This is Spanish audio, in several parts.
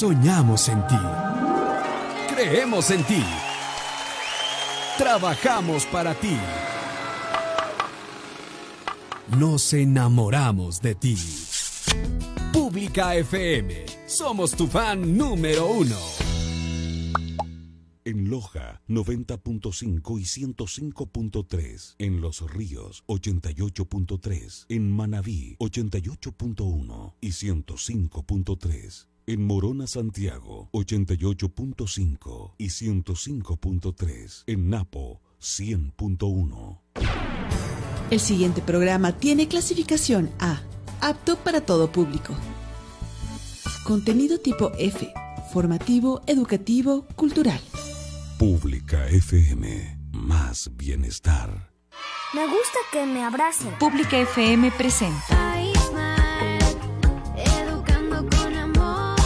Soñamos en ti. Creemos en ti. Trabajamos para ti. Nos enamoramos de ti. Pública FM. Somos tu fan número uno. En Loja 90.5 y 105.3. En Los Ríos 88.3. En Manabí 88.1 y 105.3. En Morona, Santiago 88.5 y 105.3. En Napo 100.1. El siguiente programa tiene clasificación A, apto para todo público. Contenido tipo F, formativo, educativo, cultural. Pública FM, más bienestar. Me gusta que me abracen. Pública FM presenta. Educando con amor.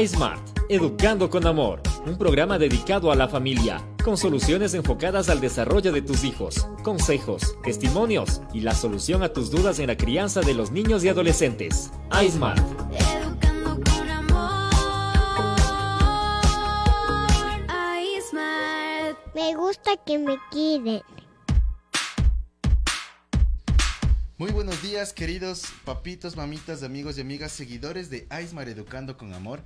iSmart, Educando con Amor, un programa dedicado a la familia, con soluciones enfocadas al desarrollo de tus hijos, consejos, testimonios y la solución a tus dudas en la crianza de los niños y adolescentes. iSmart. Me gusta que me cuiden. Muy buenos días, queridos papitos, mamitas, amigos y amigas, seguidores de Aismar Educando con Amor.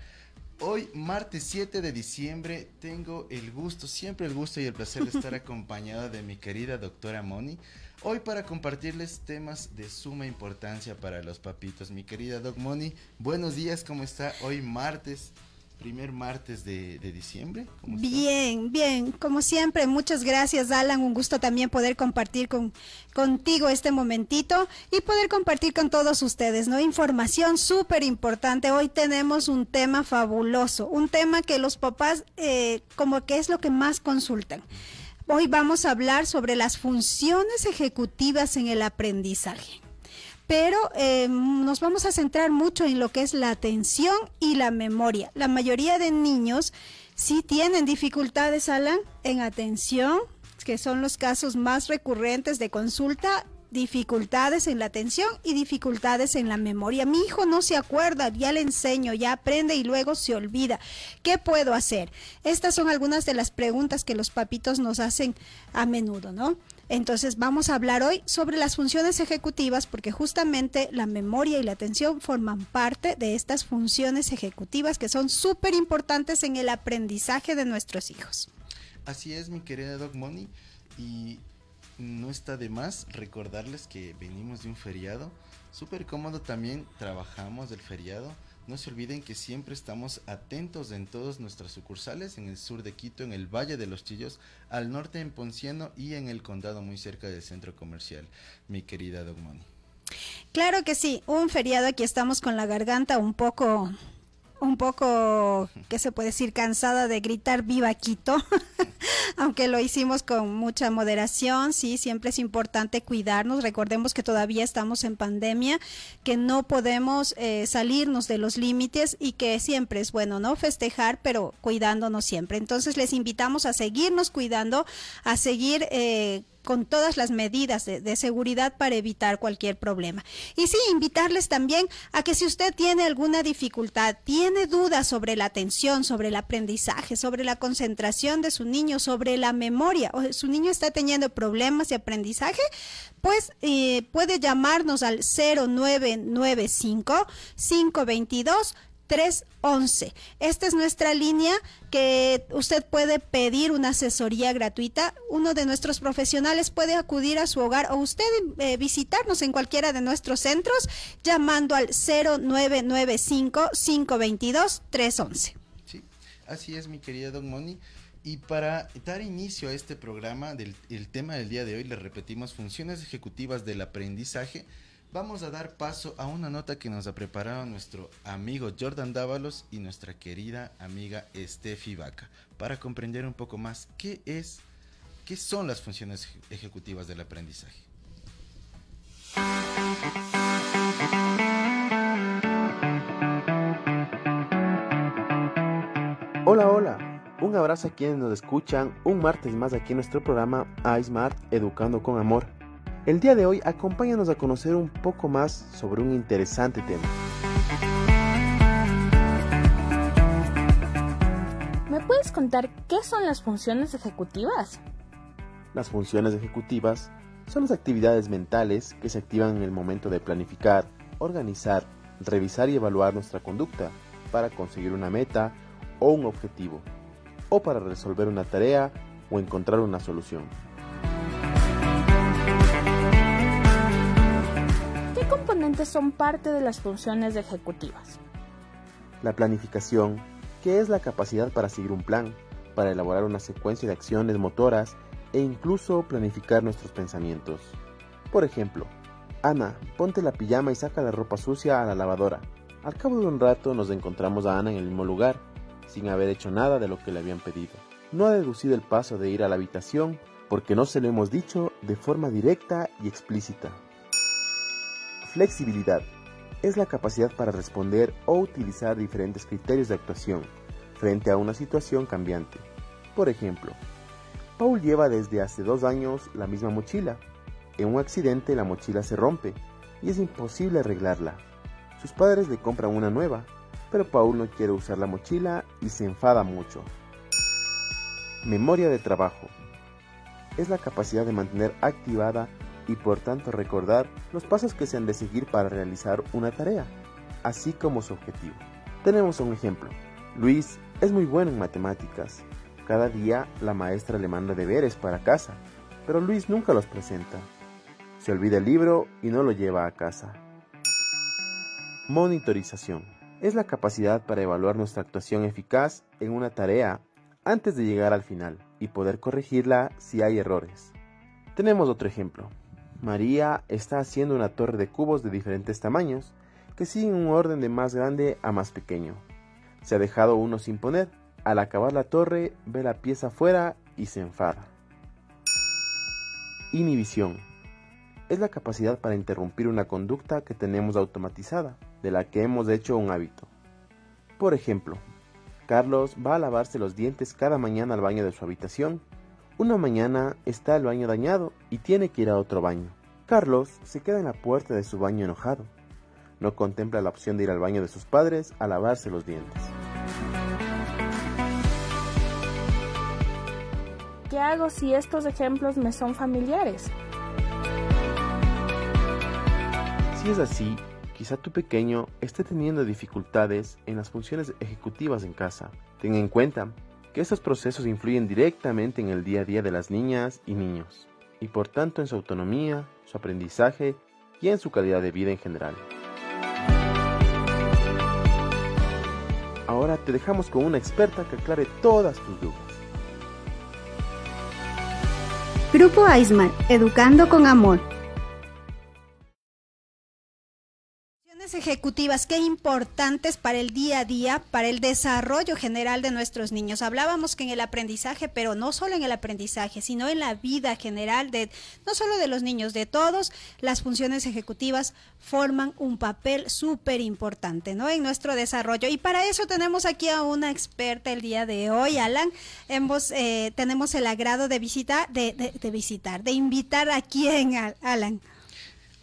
Hoy, martes 7 de diciembre, tengo el gusto, siempre el gusto y el placer de estar acompañado de mi querida doctora Moni. Hoy para compartirles temas de suma importancia para los papitos. Mi querida Doc Moni, buenos días, ¿cómo está? Hoy martes, primer martes de, diciembre. Bien, bien, como siempre, muchas gracias Alan, un gusto también poder compartir con, contigo este momentito y poder compartir con todos ustedes, ¿no? Información súper importante, hoy tenemos un tema fabuloso, un tema que los papás eh, como que es lo que más consultan. Hoy vamos a hablar sobre las funciones ejecutivas en el aprendizaje pero eh, nos vamos a centrar mucho en lo que es la atención y la memoria. La mayoría de niños sí tienen dificultades, Alan, en atención, que son los casos más recurrentes de consulta dificultades en la atención y dificultades en la memoria. Mi hijo no se acuerda, ya le enseño, ya aprende y luego se olvida. ¿Qué puedo hacer? Estas son algunas de las preguntas que los papitos nos hacen a menudo, ¿no? Entonces vamos a hablar hoy sobre las funciones ejecutivas porque justamente la memoria y la atención forman parte de estas funciones ejecutivas que son súper importantes en el aprendizaje de nuestros hijos. Así es, mi querida Doc Moni. Y no está de más recordarles que venimos de un feriado. Súper cómodo también trabajamos del feriado. No se olviden que siempre estamos atentos en todas nuestras sucursales, en el sur de Quito, en el Valle de los Chillos, al norte en Ponciano y en el condado muy cerca del centro comercial, mi querida Doc Moni. Claro que sí, un feriado aquí estamos con la garganta un poco un poco, ¿qué se puede decir? Cansada de gritar viva Quito, aunque lo hicimos con mucha moderación, sí, siempre es importante cuidarnos, recordemos que todavía estamos en pandemia, que no podemos eh, salirnos de los límites y que siempre es bueno, ¿no? Festejar, pero cuidándonos siempre. Entonces les invitamos a seguirnos cuidando, a seguir... Eh, con todas las medidas de, seguridad para evitar cualquier problema. Y sí, invitarles también a que si usted tiene alguna dificultad, tiene dudas sobre la atención, sobre el aprendizaje, sobre la concentración de su niño, sobre la memoria, o su niño está teniendo problemas de aprendizaje, pues eh, puede llamarnos al 0995 522 311. Esta es nuestra línea que usted puede pedir una asesoría gratuita. Uno de nuestros profesionales puede acudir a su hogar o usted eh, visitarnos en cualquiera de nuestros centros llamando al 0995-522-311. Sí, así es mi querida Don Moni. Y para dar inicio a este programa, del, el tema del día de hoy, le repetimos funciones ejecutivas del aprendizaje vamos a dar paso a una nota que nos ha preparado nuestro amigo Jordan Dávalos y nuestra querida amiga Steffi Vaca para comprender un poco más qué es, qué son las funciones ejecutivas del aprendizaje. Hola, hola. Un abrazo a quienes nos escuchan un martes más aquí en nuestro programa iSmart Educando con Amor. El día de hoy acompáñanos a conocer un poco más sobre un interesante tema. ¿Me puedes contar qué son las funciones ejecutivas? Las funciones ejecutivas son las actividades mentales que se activan en el momento de planificar, organizar, revisar y evaluar nuestra conducta para conseguir una meta o un objetivo, o para resolver una tarea o encontrar una solución. Son parte de las funciones ejecutivas? La planificación, que es la capacidad para seguir un plan, para elaborar una secuencia de acciones motoras e incluso planificar nuestros pensamientos. Por ejemplo, Ana, ponte la pijama y saca la ropa sucia a la lavadora. Al cabo de un rato nos encontramos a Ana en el mismo lugar, sin haber hecho nada de lo que le habían pedido. No ha deducido el paso de ir a la habitación porque no se lo hemos dicho de forma directa y explícita. Flexibilidad es la capacidad para responder o utilizar diferentes criterios de actuación frente a una situación cambiante. Por ejemplo, Paul lleva desde hace dos años la misma mochila. En un accidente la mochila se rompe y es imposible arreglarla. Sus padres le compran una nueva, pero Paul no quiere usar la mochila y se enfada mucho. Memoria de trabajo. Es la capacidad de mantener activada y por tanto recordar los pasos que se han de seguir para realizar una tarea, así como su objetivo. Tenemos un ejemplo. Luis es muy bueno en matemáticas. Cada día la maestra le manda deberes para casa, pero Luis nunca los presenta. Se olvida el libro y no lo lleva a casa. Monitorización. Es la capacidad para evaluar nuestra actuación eficaz en una tarea antes de llegar al final y poder corregirla si hay errores. Tenemos otro ejemplo. María está haciendo una torre de cubos de diferentes tamaños que siguen un orden de más grande a más pequeño. Se ha dejado uno sin poner. Al acabar la torre ve la pieza fuera y se enfada. Inhibición. Es la capacidad para interrumpir una conducta que tenemos automatizada, de la que hemos hecho un hábito. Por ejemplo, Carlos va a lavarse los dientes cada mañana al baño de su habitación. Una mañana está el baño dañado y tiene que ir a otro baño. Carlos se queda en la puerta de su baño enojado. No contempla la opción de ir al baño de sus padres a lavarse los dientes. ¿Qué hago si estos ejemplos me son familiares? Si es así, quizá tu pequeño esté teniendo dificultades en las funciones ejecutivas en casa. Ten en cuenta que estos procesos influyen directamente en el día a día de las niñas y niños, y por tanto en su autonomía, su aprendizaje y en su calidad de vida en general. Ahora te dejamos con una experta que aclare todas tus dudas. Grupo Aismar, Educando con Amor. Ejecutivas, qué importantes para el día a día, para el desarrollo general de nuestros niños. Hablábamos que en el aprendizaje, pero no solo en el aprendizaje, sino en la vida general de no solo de los niños, de todos, las funciones ejecutivas forman un papel súper importante, ¿no? En nuestro desarrollo. Y para eso tenemos aquí a una experta el día de hoy, Alan. Hemos, eh, tenemos el agrado de visitar, de, de, de visitar, de invitar a quién, Alan.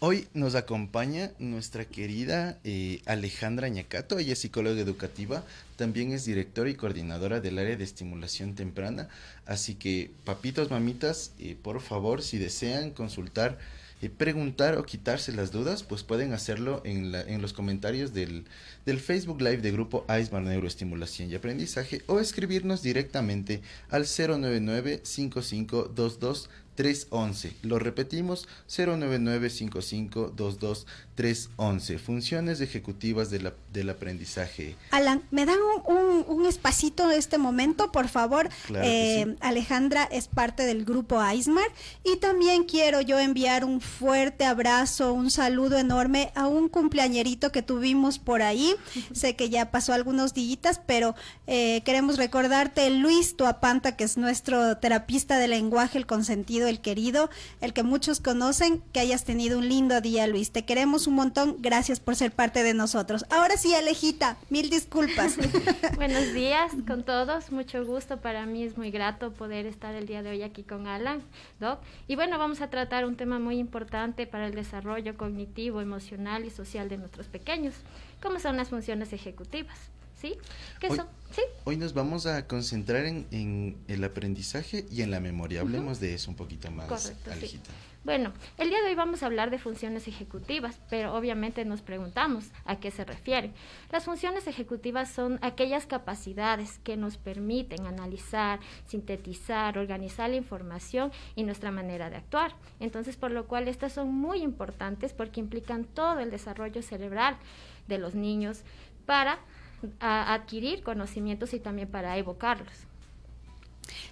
Hoy nos acompaña nuestra querida eh, Alejandra Ñacato, ella es psicóloga educativa, también es directora y coordinadora del área de estimulación temprana, así que papitos, mamitas, eh, por favor, si desean consultar, eh, preguntar o quitarse las dudas, pues pueden hacerlo en, la, en los comentarios del, Facebook Live de Grupo Aismar Neuroestimulación y Aprendizaje o escribirnos directamente al 099 5522 311. Lo repetimos, 099-5522-311. Funciones ejecutivas de la, del aprendizaje. Alan, ¿me dan un, un, un espacito en este momento, por favor? Claro eh, sí. Alejandra es parte del grupo Aismar y también quiero yo enviar un fuerte abrazo, un saludo enorme a un cumpleañerito que tuvimos por ahí. sé que ya pasó algunos días, pero eh, queremos recordarte Luis Tuapanta, que es nuestro terapista de lenguaje, el consentido sido el querido, el que muchos conocen, que hayas tenido un lindo día, Luis. Te queremos un montón. Gracias por ser parte de nosotros. Ahora sí, Alejita, mil disculpas. Buenos días con todos. Mucho gusto. Para mí es muy grato poder estar el día de hoy aquí con Alan, Doc. Y bueno, vamos a tratar un tema muy importante para el desarrollo cognitivo, emocional y social de nuestros pequeños, como son las funciones ejecutivas. ¿Sí? ¿Qué Hoy- son? ¿Sí? Hoy nos vamos a concentrar en, en el aprendizaje y en la memoria. Hablemos de eso un poquito más, Correcto, sí. Bueno, el día de hoy vamos a hablar de funciones ejecutivas, pero obviamente nos preguntamos a qué se refieren. Las funciones ejecutivas son aquellas capacidades que nos permiten analizar, sintetizar, organizar la información y nuestra manera de actuar. Entonces, por lo cual estas son muy importantes porque implican todo el desarrollo cerebral de los niños para a- adquirir conocimientos y también para evocarlos.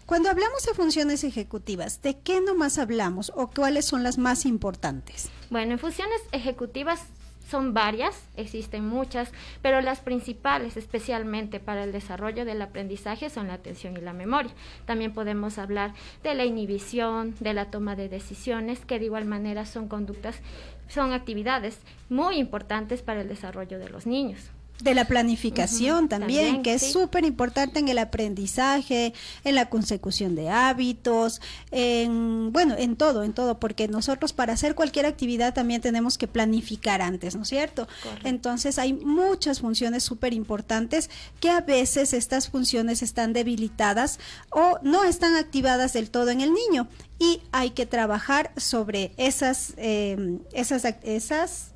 Cuando hablamos de funciones ejecutivas, ¿de qué nomás hablamos o cuáles son las más importantes? Bueno, en funciones ejecutivas son varias, existen muchas, pero las principales, especialmente para el desarrollo del aprendizaje, son la atención y la memoria. También podemos hablar de la inhibición, de la toma de decisiones, que de igual manera son conductas, son actividades muy importantes para el desarrollo de los niños. De la planificación también, también, que es súper importante en el aprendizaje, en la consecución de hábitos, en, bueno, en todo, en todo, porque nosotros para hacer cualquier actividad también tenemos que planificar antes, ¿no es cierto? Correcto. Entonces hay muchas funciones súper importantes que a veces estas funciones están debilitadas o no están activadas del todo en el niño y hay que trabajar sobre esas, eh, esas, esas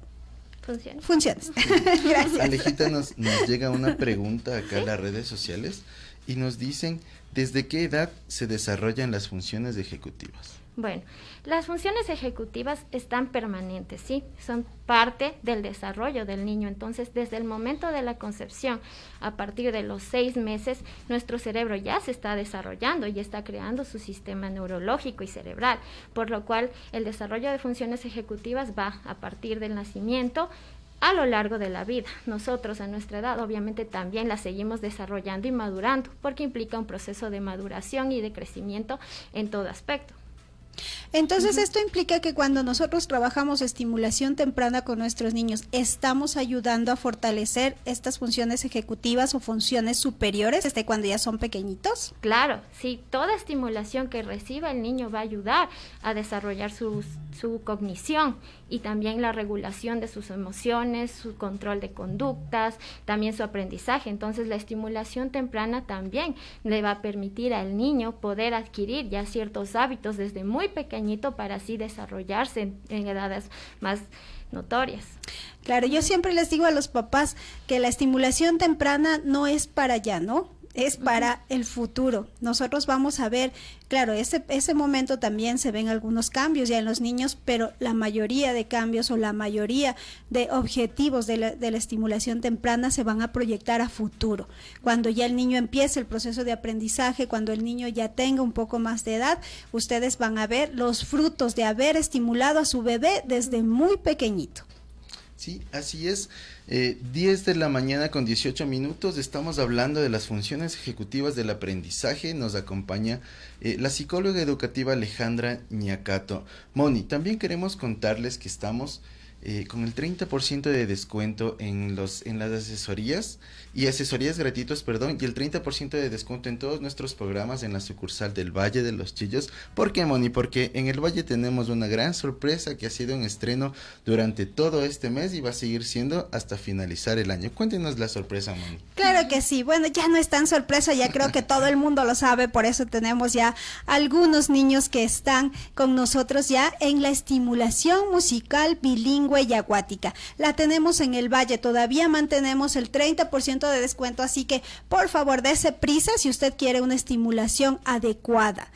Funciones. funciones. Gracias. Alejita, nos, nos llega una pregunta acá en las redes sociales y nos dicen, ¿desde qué edad se desarrollan las funciones ejecutivas? Bueno, las funciones ejecutivas están permanentes, ¿sí? Son parte del desarrollo del niño. Entonces, desde el momento de la concepción, a partir de los seis meses, nuestro cerebro ya se está desarrollando y está creando su sistema neurológico y cerebral, por lo cual el desarrollo de funciones ejecutivas va a partir del nacimiento a lo largo de la vida. Nosotros a nuestra edad obviamente también la seguimos desarrollando y madurando, porque implica un proceso de maduración y de crecimiento en todo aspecto. Entonces, esto implica que cuando nosotros trabajamos estimulación temprana con nuestros niños, estamos ayudando a fortalecer estas funciones ejecutivas o funciones superiores desde cuando ya son pequeñitos. Claro, sí, toda estimulación que reciba el niño va a ayudar a desarrollar su, su cognición y también la regulación de sus emociones, su control de conductas, también su aprendizaje. Entonces la estimulación temprana también le va a permitir al niño poder adquirir ya ciertos hábitos desde muy pequeñito para así desarrollarse en, edades más notorias. Claro, yo siempre les digo a los papás que la estimulación temprana no es para allá, ¿no? Es para el futuro. Nosotros vamos a ver, claro, ese, ese momento también se ven algunos cambios ya en los niños, pero la mayoría de cambios o la mayoría de objetivos de la, de la estimulación temprana se van a proyectar a futuro. Cuando ya el niño empiece el proceso de aprendizaje, cuando el niño ya tenga un poco más de edad, ustedes van a ver los frutos de haber estimulado a su bebé desde muy pequeñito. Sí, así es. Eh, 10 de la mañana con 18 minutos estamos hablando de las funciones ejecutivas del aprendizaje. Nos acompaña eh, la psicóloga educativa Alejandra Ñacato. Moni, también queremos contarles que estamos eh, con el 30% de descuento en, los, en las asesorías y asesorías gratuitas, perdón, y el 30% de descuento en todos nuestros programas en la sucursal del Valle de los Chillos. ¿Por qué, Moni? Porque en el Valle tenemos una gran sorpresa que ha sido un estreno durante todo este mes y va a seguir siendo hasta finalizar el año. Cuéntenos la sorpresa, Moni. Claro que sí. Bueno, ya no es tan sorpresa, ya creo que todo el mundo lo sabe, por eso tenemos ya algunos niños que están con nosotros ya en la estimulación musical bilingüe y acuática. La tenemos en el Valle, todavía mantenemos el 30% de descuento, así que por favor dése prisa si usted quiere una estimulación adecuada.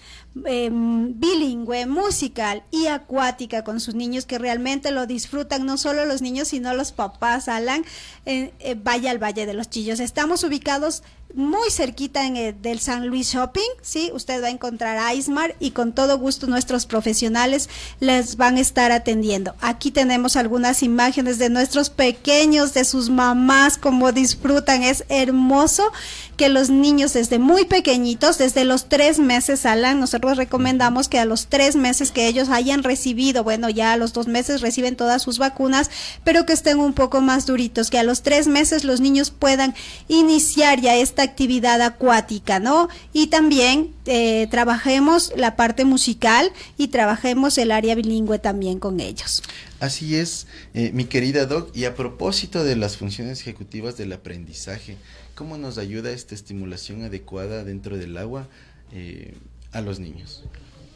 eh, bilingüe, musical y acuática con sus niños que realmente lo disfrutan, no solo los niños, sino los papás, Alan, eh, eh, vaya al Valle de los Chillos. Estamos ubicados muy cerquita en el, del San Luis Shopping, ¿sí? Usted va a encontrar a Ismar y con todo gusto nuestros profesionales les van a estar atendiendo. Aquí tenemos algunas imágenes de nuestros pequeños, de sus mamás, como disfrutan. Es hermoso que los niños desde muy pequeñitos, desde los tres meses, Alan, nosotros recomendamos que a los tres meses que ellos hayan recibido, bueno, ya a los dos meses reciben todas sus vacunas, pero que estén un poco más duritos, que a los tres meses los niños puedan iniciar ya esta actividad acuática, ¿no? Y también eh, trabajemos la parte musical y trabajemos el área bilingüe también con ellos. Así es, eh, mi querida Doc, y a propósito de las funciones ejecutivas del aprendizaje, ¿cómo nos ayuda esta estimulación adecuada dentro del agua eh, a los niños?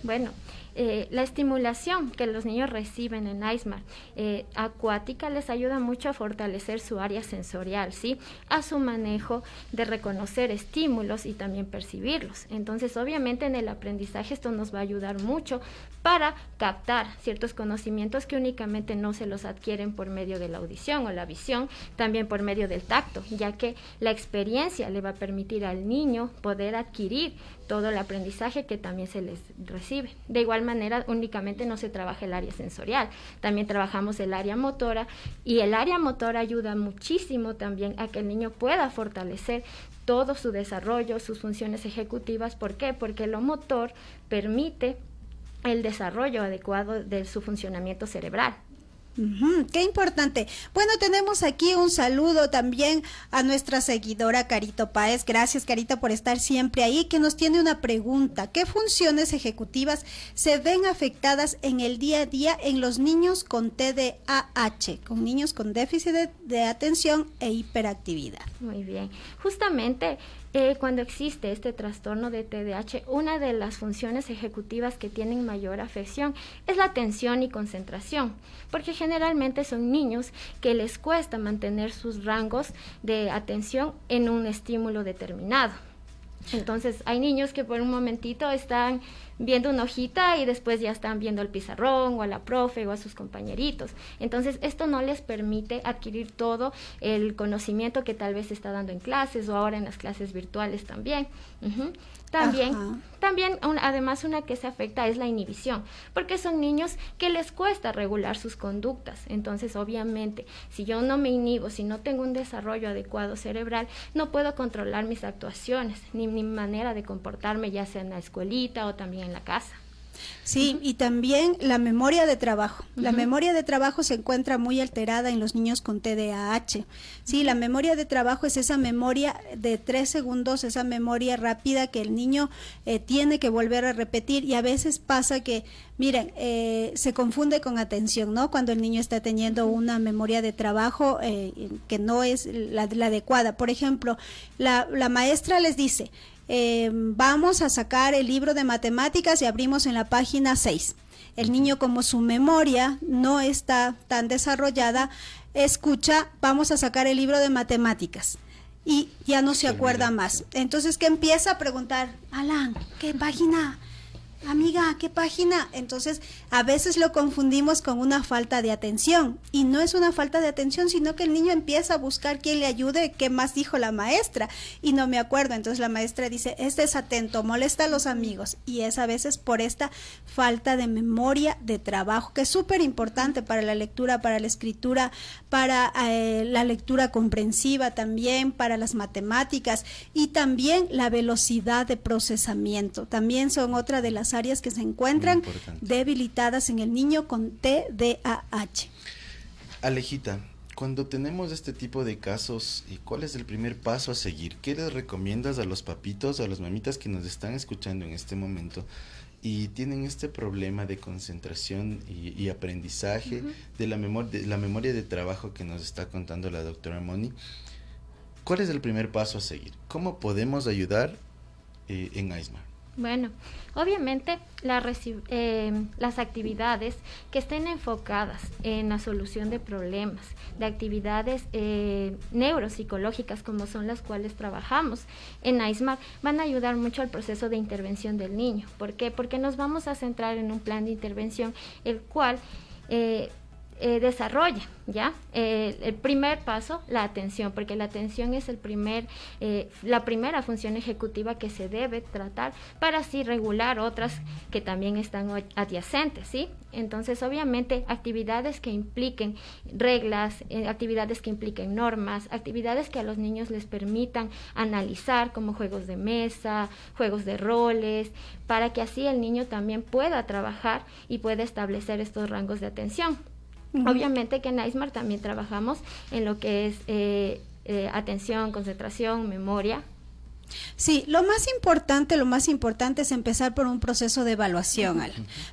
Bueno, eh, la estimulación que los niños reciben en ISMAR eh, acuática les ayuda mucho a fortalecer su área sensorial, ¿sí? A su manejo de reconocer estímulos y también percibirlos. Entonces, obviamente en el aprendizaje esto nos va a ayudar mucho para captar ciertos conocimientos que únicamente no se los adquieren por medio de la audición o la visión, también por medio del tacto, ya que la experiencia le va a permitir al niño poder adquirir todo el aprendizaje que también se les recibe. De igual manera, únicamente no se trabaja el área sensorial, también trabajamos el área motora y el área motora ayuda muchísimo también a que el niño pueda fortalecer todo su desarrollo, sus funciones ejecutivas. ¿Por qué? Porque lo motor permite el desarrollo adecuado de su funcionamiento cerebral. Qué importante. Bueno, tenemos aquí un saludo también a nuestra seguidora Carito Páez. Gracias, Carito, por estar siempre ahí, que nos tiene una pregunta. ¿Qué funciones ejecutivas se ven afectadas en el día a día en los niños con TDAH, con niños con déficit de, de atención e hiperactividad? Muy bien. Justamente eh, cuando existe este trastorno de TDAH, una de las funciones ejecutivas que tienen mayor afección es la atención y concentración, porque generalmente son niños que les cuesta mantener sus rangos de atención en un estímulo determinado. Entonces, hay niños que por un momentito están viendo una hojita y después ya están viendo el pizarrón o a la profe o a sus compañeritos. Entonces, esto no les permite adquirir todo el conocimiento que tal vez está dando en clases o ahora en las clases virtuales también. También, también además una que se afecta es la inhibición, porque son niños que les cuesta regular sus conductas. Entonces, obviamente, si yo no me inhibo, si no tengo un desarrollo adecuado cerebral, no puedo controlar mis actuaciones, ni mi manera de comportarme, ya sea en la escuelita o también en la casa. Sí, y también la memoria de trabajo. La memoria de trabajo se encuentra muy alterada en los niños con TDAH. Sí, la memoria de trabajo es esa memoria de tres segundos, esa memoria rápida que el niño eh, tiene que volver a repetir y a veces pasa que, miren, eh, se confunde con atención, ¿no? Cuando el niño está teniendo una memoria de trabajo eh, que no es la, la adecuada. Por ejemplo, la, la maestra les dice, eh, vamos a sacar el libro de matemáticas y abrimos en la página 6. El niño como su memoria no está tan desarrollada, escucha, vamos a sacar el libro de matemáticas y ya no se acuerda más. Entonces que empieza a preguntar, Alan, ¿qué página? Amiga, ¿qué página? Entonces, a veces lo confundimos con una falta de atención. Y no es una falta de atención, sino que el niño empieza a buscar quién le ayude, qué más dijo la maestra. Y no me acuerdo. Entonces la maestra dice, es desatento, molesta a los amigos. Y es a veces por esta falta de memoria de trabajo, que es súper importante para la lectura, para la escritura, para eh, la lectura comprensiva también, para las matemáticas y también la velocidad de procesamiento. También son otra de las áreas que se encuentran debilitadas en el niño con TDAH. Alejita, cuando tenemos este tipo de casos, ¿cuál es el primer paso a seguir? ¿Qué les recomiendas a los papitos, a las mamitas que nos están escuchando en este momento y tienen este problema de concentración y, aprendizaje de, la de la memoria de trabajo que nos está contando la doctora Moni? ¿Cuál es el primer paso a seguir? ¿Cómo podemos ayudar eh, en AISMAR? Bueno, obviamente eh, las actividades que estén enfocadas en la solución de problemas, de actividades eh, neuropsicológicas como son las cuales trabajamos en AISMAR, van a ayudar mucho al proceso de intervención del niño. ¿Por qué? Porque nos vamos a centrar en un plan de intervención el cual... Eh, eh, desarrolla, ¿ya? Eh, el primer paso, la atención, porque la atención es el primer, eh, la primera función ejecutiva que se debe tratar para así regular otras que también están adyacentes, ¿sí? Entonces, obviamente, actividades que impliquen reglas, actividades que impliquen normas, actividades que a los niños les permitan analizar como juegos de mesa, juegos de roles, para que así el niño también pueda trabajar y pueda establecer estos rangos de atención. Obviamente que en ISMAR también trabajamos en lo que es eh, eh, atención, concentración, memoria, Sí, lo más importante, lo más importante es empezar por un proceso de evaluación,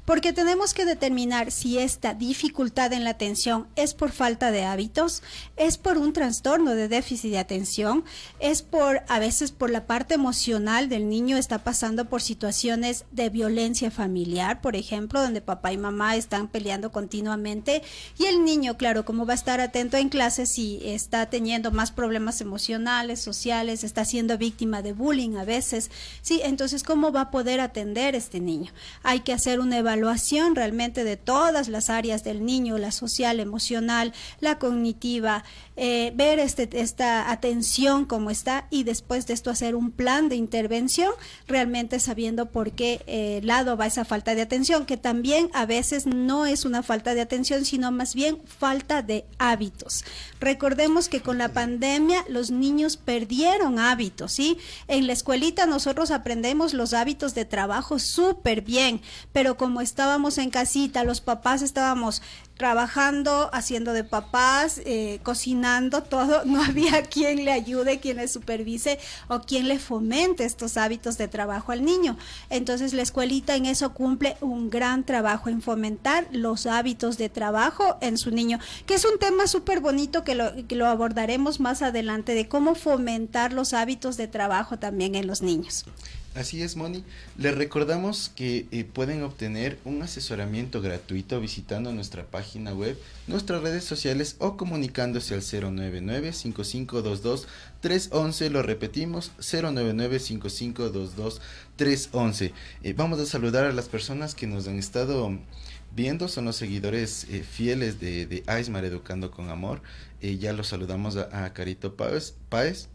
porque tenemos que determinar si esta dificultad en la atención es por falta de hábitos, es por un trastorno de déficit de atención, es por a veces por la parte emocional del niño está pasando por situaciones de violencia familiar, por ejemplo, donde papá y mamá están peleando continuamente y el niño, claro, como va a estar atento en clase si está teniendo más problemas emocionales, sociales, está siendo víctima de bullying a veces. Sí, entonces, ¿cómo va a poder atender este niño? Hay que hacer una evaluación realmente de todas las áreas del niño, la social, emocional, la cognitiva, eh, ver este, esta atención como está y después de esto hacer un plan de intervención, realmente sabiendo por qué eh, lado va esa falta de atención, que también a veces no es una falta de atención, sino más bien falta de hábitos. Recordemos que con la pandemia los niños perdieron hábitos, ¿sí? En la escuelita nosotros aprendemos los hábitos de trabajo súper bien, pero como estábamos en casita, los papás estábamos trabajando, haciendo de papás, eh, cocinando todo, no había quien le ayude, quien le supervise o quien le fomente estos hábitos de trabajo al niño. Entonces la escuelita en eso cumple un gran trabajo en fomentar los hábitos de trabajo en su niño, que es un tema súper bonito que lo, que lo abordaremos más adelante de cómo fomentar los hábitos de trabajo también en los niños. Así es, Moni. Les recordamos que eh, pueden obtener un asesoramiento gratuito visitando nuestra página web, nuestras redes sociales o comunicándose al 099-5522-311. Lo repetimos, 099-5522-311. Eh, vamos a saludar a las personas que nos han estado viendo, son los seguidores eh, fieles de, de Aismar Educando con Amor. ya los saludamos a, a Carito Páez. Páez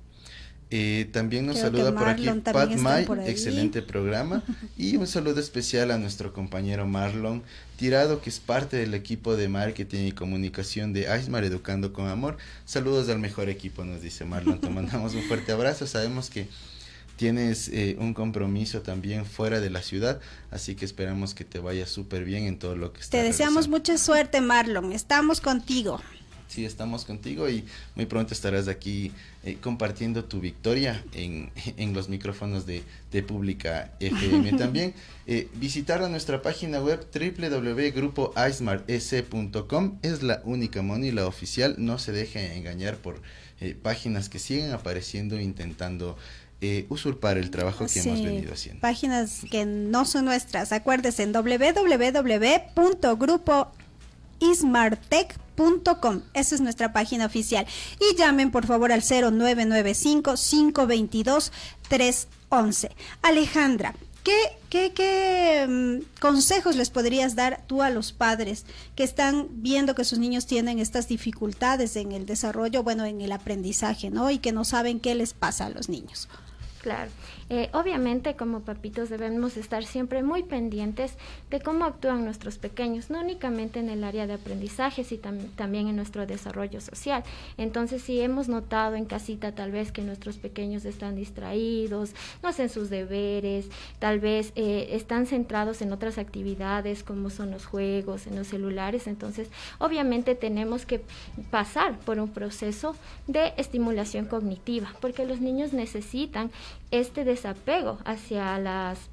eh, también nos saluda por aquí Pat May, excelente programa. y un saludo especial a nuestro compañero Marlon Tirado, que es parte del equipo de marketing y comunicación de Aismar Educando con Amor. Saludos al mejor equipo, nos dice Marlon. Te mandamos un fuerte abrazo. Sabemos que tienes eh, un compromiso también fuera de la ciudad, así que esperamos que te vaya súper bien en todo lo que estás Te deseamos mucha suerte, Marlon. Estamos contigo sí estamos contigo y muy pronto estarás aquí eh, compartiendo tu victoria en, en los micrófonos de, de Pública FM. También eh, visitar a nuestra página web www.grupoismartec.com es la única money, la oficial. No se deje engañar por eh, páginas que siguen apareciendo intentando usurpar el trabajo que hemos venido haciendo. Páginas que no son nuestras. Acuérdense en www.grupoismartec.com .com. Esa es nuestra página oficial. Y llamen por favor al 0995-522-311. Alejandra, ¿qué, qué, qué mm, consejos les podrías dar tú a los padres que están viendo que sus niños tienen estas dificultades en el desarrollo, bueno, en el aprendizaje, ¿no? Y que no saben qué les pasa a los niños. Claro. Eh, obviamente como papitos debemos estar siempre muy pendientes de cómo actúan nuestros pequeños, no únicamente en el área de aprendizaje, sino también en nuestro desarrollo social. Entonces, si hemos notado en casita tal vez que nuestros pequeños están distraídos, no hacen sus deberes, tal vez eh, están centrados en otras actividades como son los juegos, en los celulares, entonces obviamente tenemos que pasar por un proceso de estimulación cognitiva, porque los niños necesitan este desapego hacia las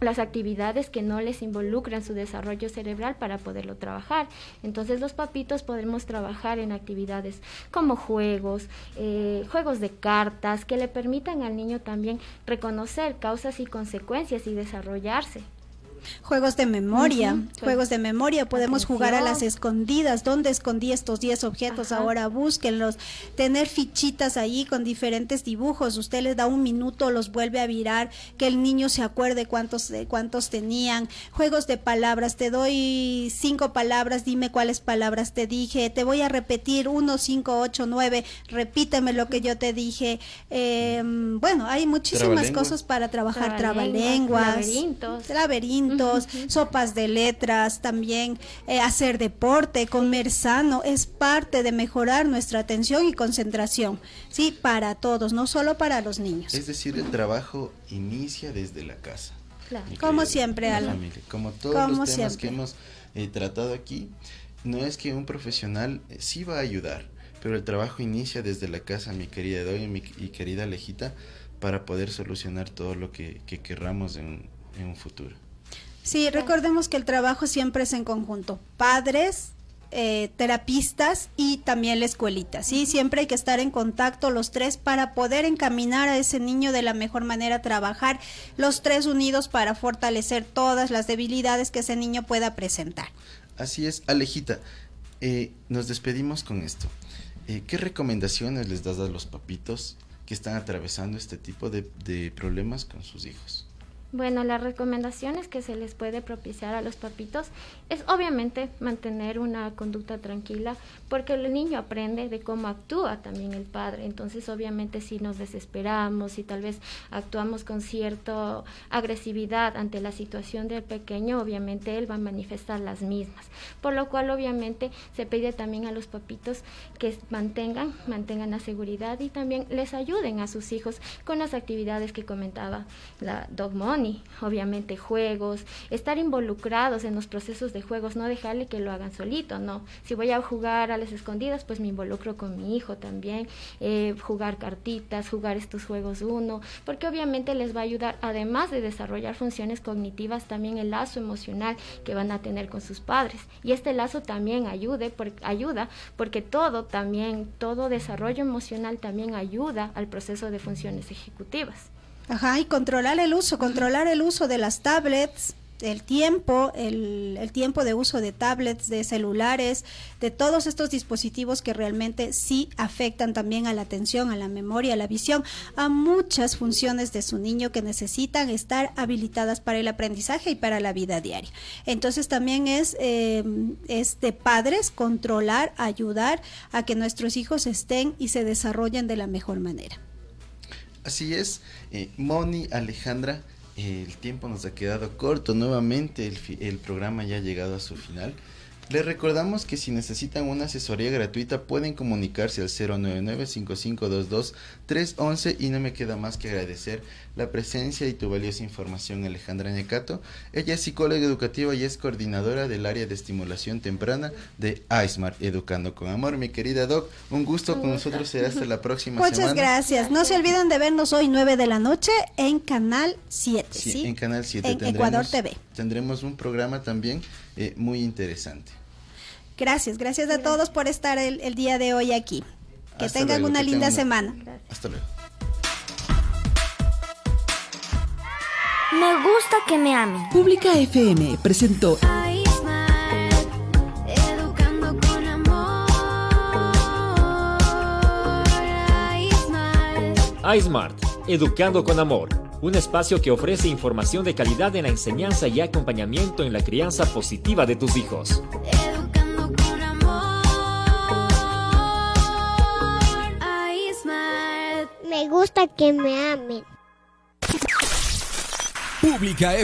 las actividades que no les involucran su desarrollo cerebral para poderlo trabajar. Entonces los papitos podemos trabajar en actividades como juegos, eh, juegos de cartas, que le permitan al niño también reconocer causas y consecuencias y desarrollarse. Juegos de memoria, juegos de memoria, podemos jugar a las escondidas, ¿dónde escondí estos 10 objetos? Ajá. Ahora búsquenlos, tener fichitas ahí con diferentes dibujos, usted les da un minuto, los vuelve a virar, que el niño se acuerde cuántos, de cuántos tenían, juegos de palabras, te doy cinco palabras, dime cuáles palabras te dije, te voy a repetir uno, cinco, ocho, nueve, repíteme lo que yo te dije, Eh, bueno, hay muchísimas cosas para trabajar, Trabalenguas, trabalenguas, laberintos. laberintos, sopas de letras, también eh, hacer deporte, comer sano, es parte de mejorar nuestra atención y concentración, sí, para todos, no solo para los niños. Es decir, el trabajo inicia desde la casa. Claro. Como querida siempre, la Alan. familia. Como todos Como los temas siempre. que hemos eh, tratado aquí, no es que un profesional eh, sí va a ayudar, pero el trabajo inicia desde la casa, mi querida Doy mi, y querida Lejita, para poder solucionar todo lo que, que querramos en, un- en un futuro. Sí, recordemos que el trabajo siempre es en conjunto, padres, eh, terapistas y también la escuelita, ¿sí? Siempre hay que estar en contacto los tres para poder encaminar a ese niño de la mejor manera, trabajar los tres unidos para fortalecer todas las debilidades que ese niño pueda presentar. Así es, Alejita, eh, nos despedimos con esto. Eh, ¿Qué recomendaciones les das a los papitos que están atravesando este tipo de, de problemas con sus hijos? Bueno, las recomendaciones que se les puede propiciar a los papitos es obviamente mantener una conducta tranquila, porque el niño aprende de cómo actúa también el padre. Entonces, obviamente, si nos desesperamos y tal vez actuamos con cierta agresividad ante la situación del pequeño, obviamente él va a manifestar las mismas. Por lo cual, obviamente, se pide también a los papitos que mantengan, mantengan la seguridad y también les ayuden a sus hijos con las actividades que comentaba la Dog Obviamente juegos, estar involucrados en los procesos de juegos, no dejarle que lo hagan solito, no. Si voy a jugar a las escondidas, pues me involucro con mi hijo también, eh, jugar cartitas, jugar estos juegos uno, porque obviamente les va a ayudar, además de desarrollar funciones cognitivas, también el lazo emocional que van a tener con sus padres. Y este lazo también ayude, por- ayuda, porque todo también, todo desarrollo emocional también ayuda al proceso de funciones ejecutivas. Ajá, y controlar el uso, controlar el uso de las tablets, el tiempo, el, el tiempo de uso de tablets, de celulares, de todos estos dispositivos que realmente sí afectan también a la atención, a la memoria, a la visión, a muchas funciones de su niño que necesitan estar habilitadas para el aprendizaje y para la vida diaria. Entonces también es, eh, es de padres controlar, ayudar a que nuestros hijos estén y se desarrollen de la mejor manera. Así es, eh, Moni, Alejandra, el tiempo nos ha quedado corto. Nuevamente el, el programa ya ha llegado a su final. Les recordamos que si necesitan una asesoría gratuita pueden comunicarse al 099-5522-311 y no me queda más que agradecer la presencia y tu valiosa información Alejandra Necato. Ella es psicóloga educativa y es coordinadora del área de estimulación temprana de iSmart Educando con Amor. Mi querida Doc, un gusto con nosotros será hasta la próxima Muchas semana. gracias. No se olviden de vernos hoy 9 de la noche en Canal 7, ¿sí? Sí, en Canal 7 En Ecuador TV. Tendremos un programa también eh, muy interesante. Gracias, gracias a todos por estar el, el día de hoy aquí. Que Hasta tengan luego, una que linda tengan una- semana. Hasta luego. Me gusta que me amen. Pública FM presentó Educando con amor. iSmart, Educando con Amor, un espacio que ofrece información de calidad en la enseñanza y acompañamiento en la crianza positiva de tus hijos. Educando con amor. Me gusta que me amen. Pública.